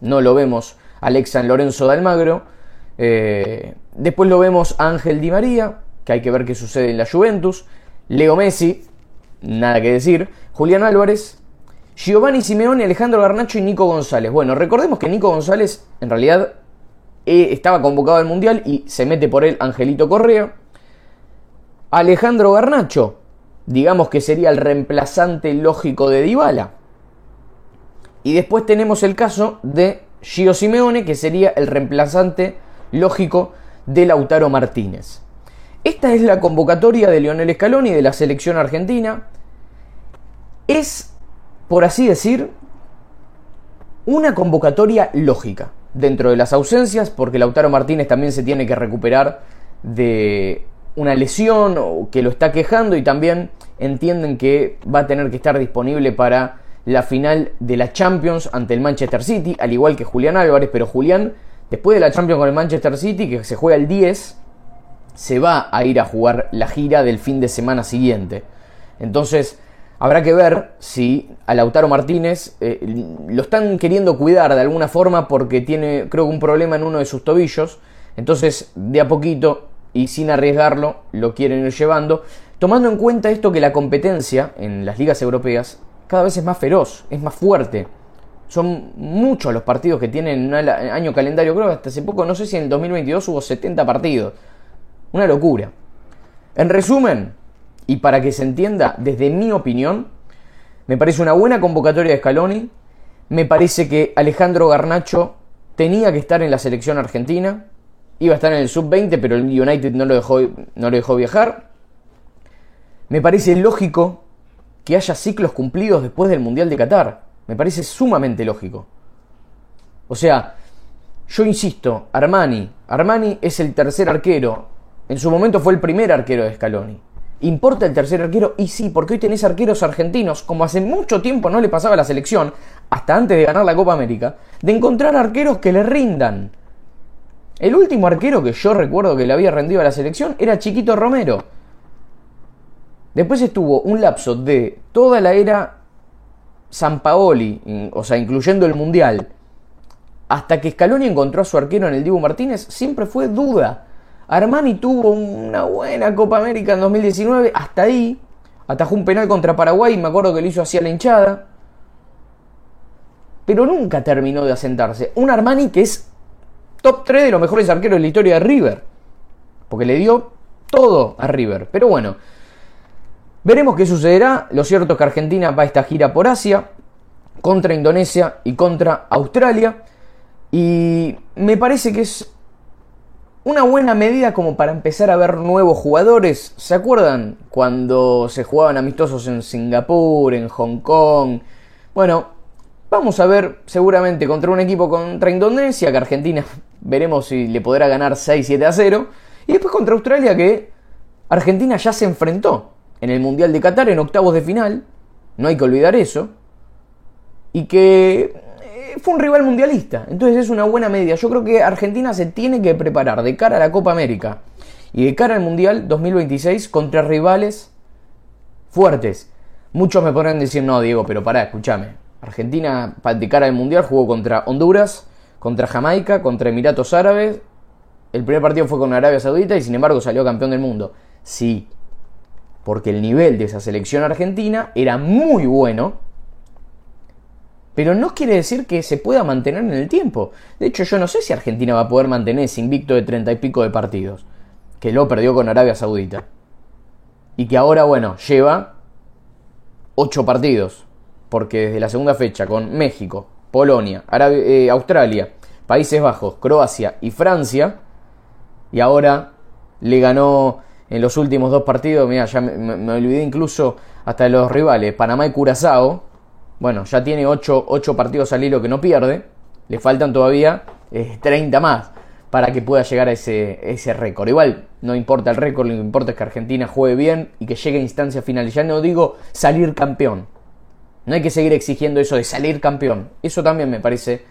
no lo vemos Alexa Lorenzo de Almagro. Eh, después lo vemos Ángel Di María, que hay que ver qué sucede en la Juventus. Leo Messi, nada que decir. Julián Álvarez, Giovanni Simeone, Alejandro Garnacho y Nico González. Bueno, recordemos que Nico González en realidad eh, estaba convocado al Mundial y se mete por él Angelito Correa. Alejandro Garnacho, digamos que sería el reemplazante lógico de Dybala. Y después tenemos el caso de Gio Simeone, que sería el reemplazante lógico de Lautaro Martínez. Esta es la convocatoria de Lionel Scaloni de la selección argentina. Es, por así decir, una convocatoria lógica dentro de las ausencias, porque Lautaro Martínez también se tiene que recuperar de una lesión que lo está quejando y también entienden que va a tener que estar disponible para la final de la Champions ante el Manchester City, al igual que Julián Álvarez, pero Julián, después de la Champions con el Manchester City, que se juega el 10, se va a ir a jugar la gira del fin de semana siguiente. Entonces, habrá que ver si a Lautaro Martínez eh, lo están queriendo cuidar de alguna forma porque tiene, creo que un problema en uno de sus tobillos. Entonces, de a poquito y sin arriesgarlo lo quieren ir llevando, tomando en cuenta esto que la competencia en las ligas europeas cada vez es más feroz, es más fuerte. Son muchos los partidos que tienen un año calendario, creo que hasta hace poco, no sé si en el 2022 hubo 70 partidos. Una locura. En resumen, y para que se entienda, desde mi opinión, me parece una buena convocatoria de Scaloni, me parece que Alejandro Garnacho tenía que estar en la selección argentina, iba a estar en el sub-20, pero el United no lo, dejó, no lo dejó viajar. Me parece lógico que haya ciclos cumplidos después del Mundial de Qatar. Me parece sumamente lógico. O sea, yo insisto, Armani, Armani es el tercer arquero. En su momento fue el primer arquero de Scaloni. ¿Importa el tercer arquero? Y sí, porque hoy tenés arqueros argentinos, como hace mucho tiempo no le pasaba a la selección, hasta antes de ganar la Copa América, de encontrar arqueros que le rindan. El último arquero que yo recuerdo que le había rendido a la selección era Chiquito Romero. Después estuvo un lapso de toda la era San Paoli, o sea, incluyendo el Mundial, hasta que Scaloni encontró a su arquero en el Dibu Martínez, siempre fue duda. Armani tuvo una buena Copa América en 2019, hasta ahí, atajó un penal contra Paraguay, me acuerdo que lo hizo hacia la hinchada, pero nunca terminó de asentarse. Un Armani que es top 3 de los mejores arqueros de la historia de River, porque le dio todo a River, pero bueno. Veremos qué sucederá. Lo cierto es que Argentina va a esta gira por Asia, contra Indonesia y contra Australia. Y me parece que es una buena medida como para empezar a ver nuevos jugadores. ¿Se acuerdan cuando se jugaban amistosos en Singapur, en Hong Kong? Bueno, vamos a ver seguramente contra un equipo contra Indonesia, que Argentina veremos si le podrá ganar 6-7 a 0. Y después contra Australia, que Argentina ya se enfrentó en el Mundial de Qatar en octavos de final, no hay que olvidar eso, y que eh, fue un rival mundialista, entonces es una buena media. Yo creo que Argentina se tiene que preparar de cara a la Copa América y de cara al Mundial 2026 contra rivales fuertes. Muchos me podrán decir, no, Diego, pero pará, escúchame. Argentina, de cara al Mundial, jugó contra Honduras, contra Jamaica, contra Emiratos Árabes. El primer partido fue con Arabia Saudita y sin embargo salió campeón del mundo. Sí, porque el nivel de esa selección argentina era muy bueno, pero no quiere decir que se pueda mantener en el tiempo. De hecho, yo no sé si Argentina va a poder mantener ese invicto de treinta y pico de partidos, que lo perdió con Arabia Saudita. Y que ahora, bueno, lleva ocho partidos, porque desde la segunda fecha con México, Polonia, eh, Australia, Países Bajos, Croacia y Francia, y ahora le ganó en los últimos dos partidos, mira, ya me, olvidé incluso hasta de los rivales, Panamá y Curazao. Bueno, ya tiene 8, partidos al hilo que no pierde. Le faltan todavía 30 eh, más para que pueda llegar a ese, ese récord. Igual, no importa el récord, lo que importa es que Argentina juegue bien y que llegue a instancias finales. Ya no digo salir campeón. No hay que seguir exigiendo eso de salir campeón. Eso también me parece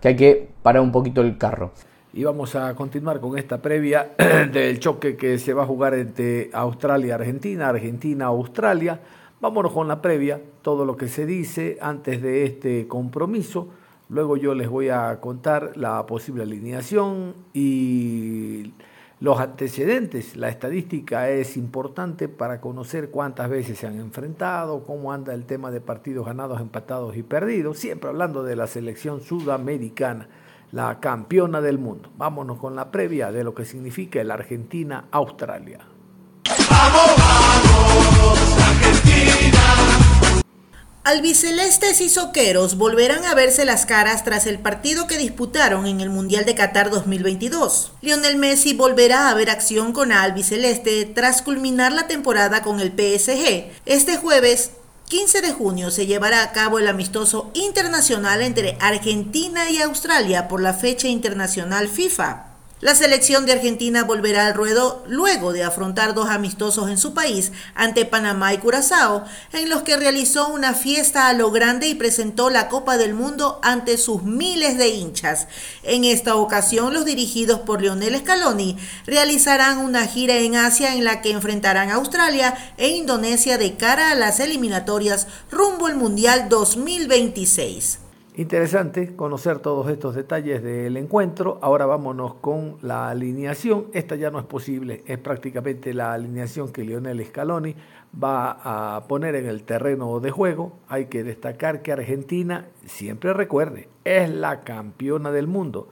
que hay que parar un poquito el carro. Y vamos a continuar con esta previa del choque que se va a jugar entre Australia y Argentina, Argentina-Australia. Vámonos con la previa, todo lo que se dice antes de este compromiso. Luego yo les voy a contar la posible alineación y los antecedentes. La estadística es importante para conocer cuántas veces se han enfrentado, cómo anda el tema de partidos ganados, empatados y perdidos, siempre hablando de la selección sudamericana la campeona del mundo. Vámonos con la previa de lo que significa el Argentina-Australia. ¡Vamos, vamos, Argentina! Albicelestes y soqueros volverán a verse las caras tras el partido que disputaron en el Mundial de Qatar 2022. Lionel Messi volverá a ver acción con albiceleste tras culminar la temporada con el PSG. Este jueves 15 de junio se llevará a cabo el amistoso internacional entre Argentina y Australia por la fecha internacional FIFA. La selección de Argentina volverá al ruedo luego de afrontar dos amistosos en su país ante Panamá y Curazao, en los que realizó una fiesta a lo grande y presentó la Copa del Mundo ante sus miles de hinchas. En esta ocasión, los dirigidos por Lionel Scaloni realizarán una gira en Asia en la que enfrentarán a Australia e Indonesia de cara a las eliminatorias rumbo al Mundial 2026. Interesante conocer todos estos detalles del encuentro. Ahora vámonos con la alineación. Esta ya no es posible, es prácticamente la alineación que Lionel Scaloni va a poner en el terreno de juego. Hay que destacar que Argentina, siempre recuerde, es la campeona del mundo.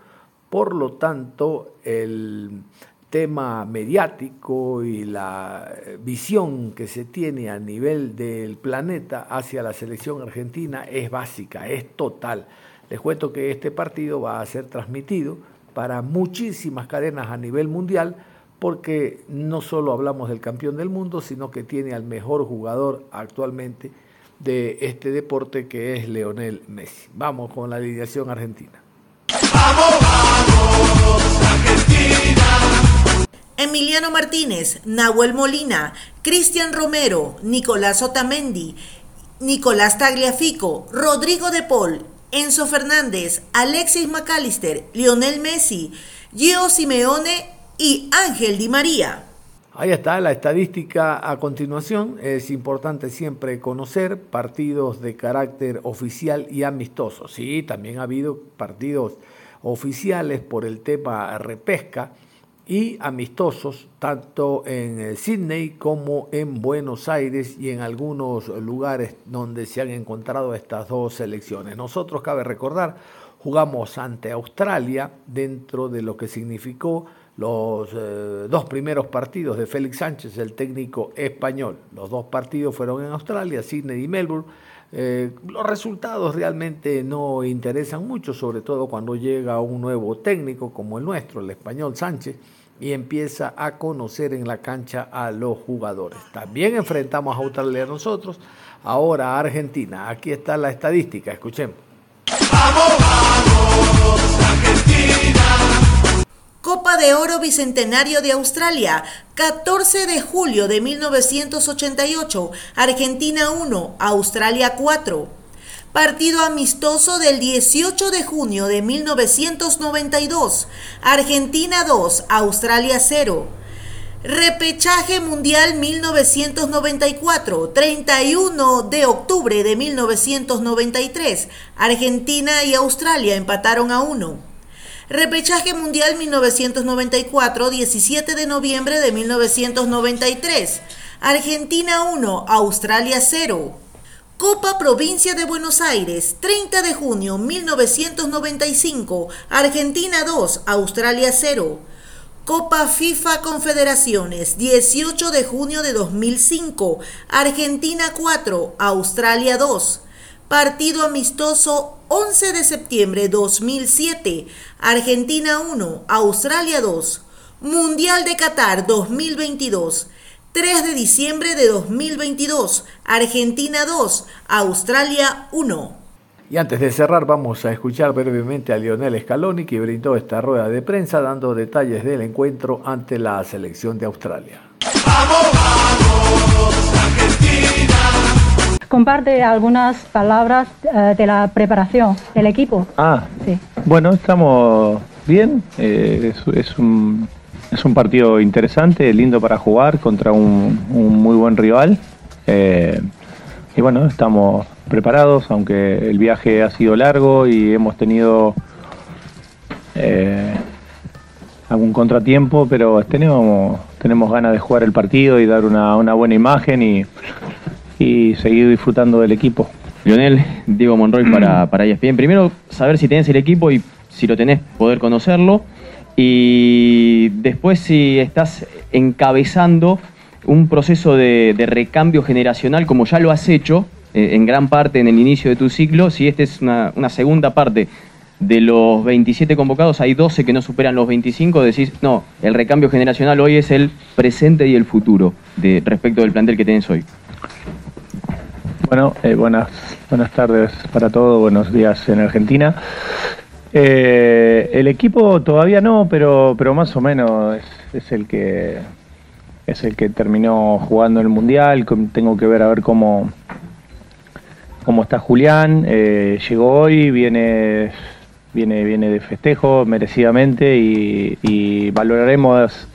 Por lo tanto, el tema mediático y la visión que se tiene a nivel del planeta hacia la selección argentina es básica, es total. Les cuento que este partido va a ser transmitido para muchísimas cadenas a nivel mundial porque no solo hablamos del campeón del mundo, sino que tiene al mejor jugador actualmente de este deporte que es Leonel Messi. Vamos con la alineación argentina. ¡Vamos, vamos, Emiliano Martínez, Nahuel Molina, Cristian Romero, Nicolás Otamendi, Nicolás Tagliafico, Rodrigo de Paul, Enzo Fernández, Alexis McAllister, Lionel Messi, Gio Simeone y Ángel Di María. Ahí está la estadística a continuación. Es importante siempre conocer partidos de carácter oficial y amistoso. Sí, también ha habido partidos oficiales por el tema repesca y amistosos tanto en eh, Sydney como en Buenos Aires y en algunos lugares donde se han encontrado estas dos selecciones. Nosotros, cabe recordar, jugamos ante Australia dentro de lo que significó los eh, dos primeros partidos de Félix Sánchez, el técnico español. Los dos partidos fueron en Australia, Sydney y Melbourne. Eh, los resultados realmente no interesan mucho, sobre todo cuando llega un nuevo técnico como el nuestro, el español Sánchez, y empieza a conocer en la cancha a los jugadores. También enfrentamos a Australia nosotros, ahora Argentina. Aquí está la estadística, escuchemos. ¡Vamos, vamos, Copa de Oro Bicentenario de Australia, 14 de julio de 1988, Argentina 1, Australia 4. Partido amistoso del 18 de junio de 1992. Argentina 2, Australia 0. Repechaje Mundial 1994, 31 de octubre de 1993. Argentina y Australia empataron a 1. Repechaje Mundial 1994, 17 de noviembre de 1993. Argentina 1, Australia 0. Copa Provincia de Buenos Aires, 30 de junio 1995, Argentina 2, Australia 0. Copa FIFA Confederaciones, 18 de junio de 2005, Argentina 4, Australia 2. Partido amistoso 11 de septiembre 2007, Argentina 1, Australia 2. Mundial de Qatar 2022. 3 de diciembre de 2022, Argentina 2, Australia 1. Y antes de cerrar vamos a escuchar brevemente a Lionel Scaloni que brindó esta rueda de prensa dando detalles del encuentro ante la selección de Australia. ¡Vamos, Comparte algunas palabras eh, de la preparación del equipo. Ah, sí. Bueno, estamos bien. Eh, es un es un partido interesante, lindo para jugar contra un, muy buen rival. Eh, y bueno, estamos preparados, aunque el viaje ha sido largo y hemos tenido eh, algún contratiempo, pero tenemos, tenemos ganas de jugar el partido y dar una, buena imagen y, seguir disfrutando del equipo. Lionel, Diego Monroy para, para ESPN. Primero, saber si tenés el equipo y si lo tenés, poder conocerlo. Y después si estás encabezando un proceso de, recambio generacional como ya lo has hecho eh, en gran parte en el inicio de tu ciclo, si esta es una, segunda parte de los 27 convocados, hay 12 que no superan los 25, decís, no, el recambio generacional hoy es el presente y el futuro de, respecto del plantel que tenés hoy. Bueno, eh, buenas, buenas tardes para todos, buenos días en Argentina. Eh, el equipo todavía no, pero, pero más o menos es, el que es el que terminó jugando el mundial. Tengo que ver a ver cómo cómo está Julián. Eh, llegó hoy, viene viene viene de festejo merecidamente y, valoraremos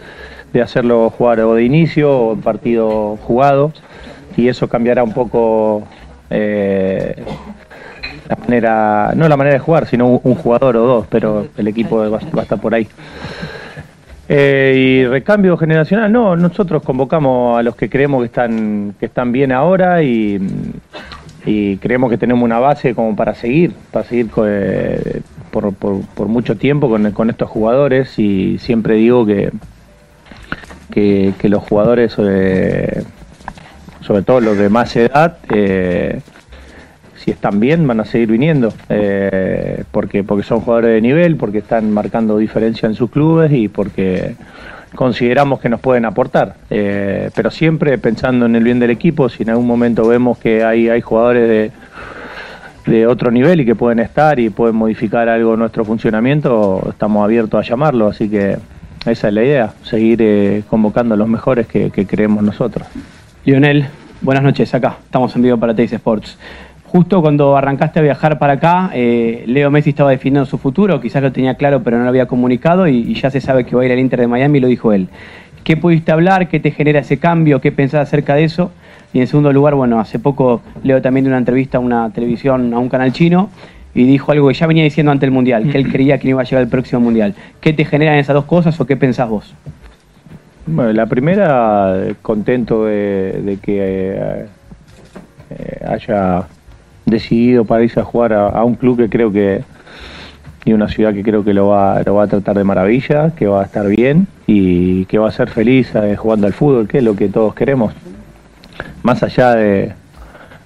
de hacerlo jugar o de inicio o en partido jugado y eso cambiará un poco eh, la manera, no la manera de jugar, sino un jugador o dos, pero el equipo va, a estar por ahí. Eh, y recambio generacional, no, nosotros convocamos a los que creemos que están, que están bien ahora y, creemos que tenemos una base como para seguir, para seguir eh, por, por, mucho tiempo con, con, estos jugadores y siempre digo que, que, los jugadores, sobre todo los de más edad, eh, si están bien van a seguir viniendo, eh, porque, porque son jugadores de nivel, porque están marcando diferencia en sus clubes y porque consideramos que nos pueden aportar. pero siempre pensando en el bien del equipo, si en algún momento vemos que hay, hay jugadores de de otro nivel y que pueden estar y pueden modificar algo nuestro funcionamiento, estamos abiertos a llamarlo, así que esa es la idea, seguir eh, convocando a los mejores que, creemos nosotros. Lionel, buenas noches, acá estamos en vivo para Teis Sports. Justo cuando arrancaste a viajar para acá, eh, Leo Messi estaba definiendo su futuro, quizás lo tenía claro pero no lo había comunicado y, ya se sabe que va a ir al Inter de Miami, lo dijo él. ¿Qué pudiste hablar? ¿Qué te genera ese cambio? ¿Qué pensás acerca de eso? Y en segundo lugar, bueno, hace poco leo también de una entrevista a una televisión, a un canal chino, y dijo algo que ya venía diciendo ante el Mundial, que él creía que no iba a llegar al próximo Mundial. ¿Qué te generan esas dos cosas o qué pensás vos? Bueno, la primera, contento de, que eh, eh, haya decidido para irse a jugar a, un club que creo que y una ciudad que creo que lo va, lo va a tratar de maravilla, que va a estar bien y que va a ser feliz eh, jugando al fútbol, que es lo que todos queremos. Más allá de,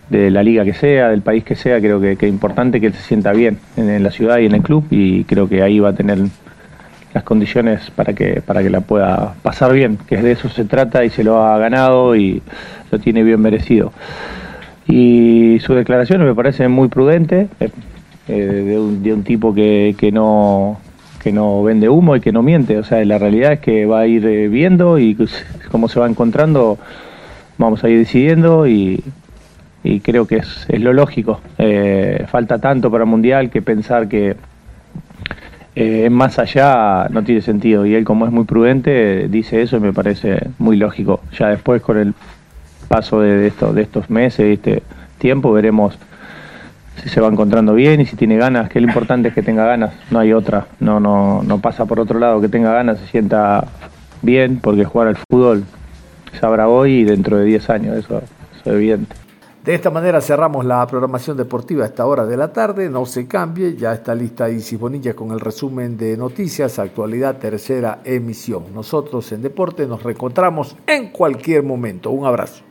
la liga que sea, del país que sea, creo que, es importante que él se sienta bien en, la ciudad y en el club y creo que ahí va a tener las condiciones para que, para que la pueda pasar bien, que de eso se trata y se lo ha ganado y lo tiene bien merecido. Y su declaración me parece muy prudente, eh, de, un, tipo que, no que no vende humo y que no miente, o sea, la realidad es que va a ir eh, viendo y cómo se va encontrando vamos a ir decidiendo y, creo que es, lo lógico. Eh, falta tanto para Mundial que pensar que eh, más allá no tiene sentido. Y él como es muy prudente dice eso y me parece muy lógico. Ya después con el paso de, esto, de estos meses, y este tiempo, veremos si se va encontrando bien y si tiene ganas, que lo importante es que tenga ganas, no hay otra, no, no, no pasa por otro lado, que tenga ganas, se sienta bien, porque jugar al fútbol sabrá hoy y dentro de 10 años, eso, es evidente. De esta manera cerramos la programación deportiva a esta hora de la tarde. No se cambie, ya está lista Isis Bonilla con el resumen de noticias, actualidad, tercera emisión. Nosotros en Deporte nos reencontramos en cualquier momento. Un abrazo.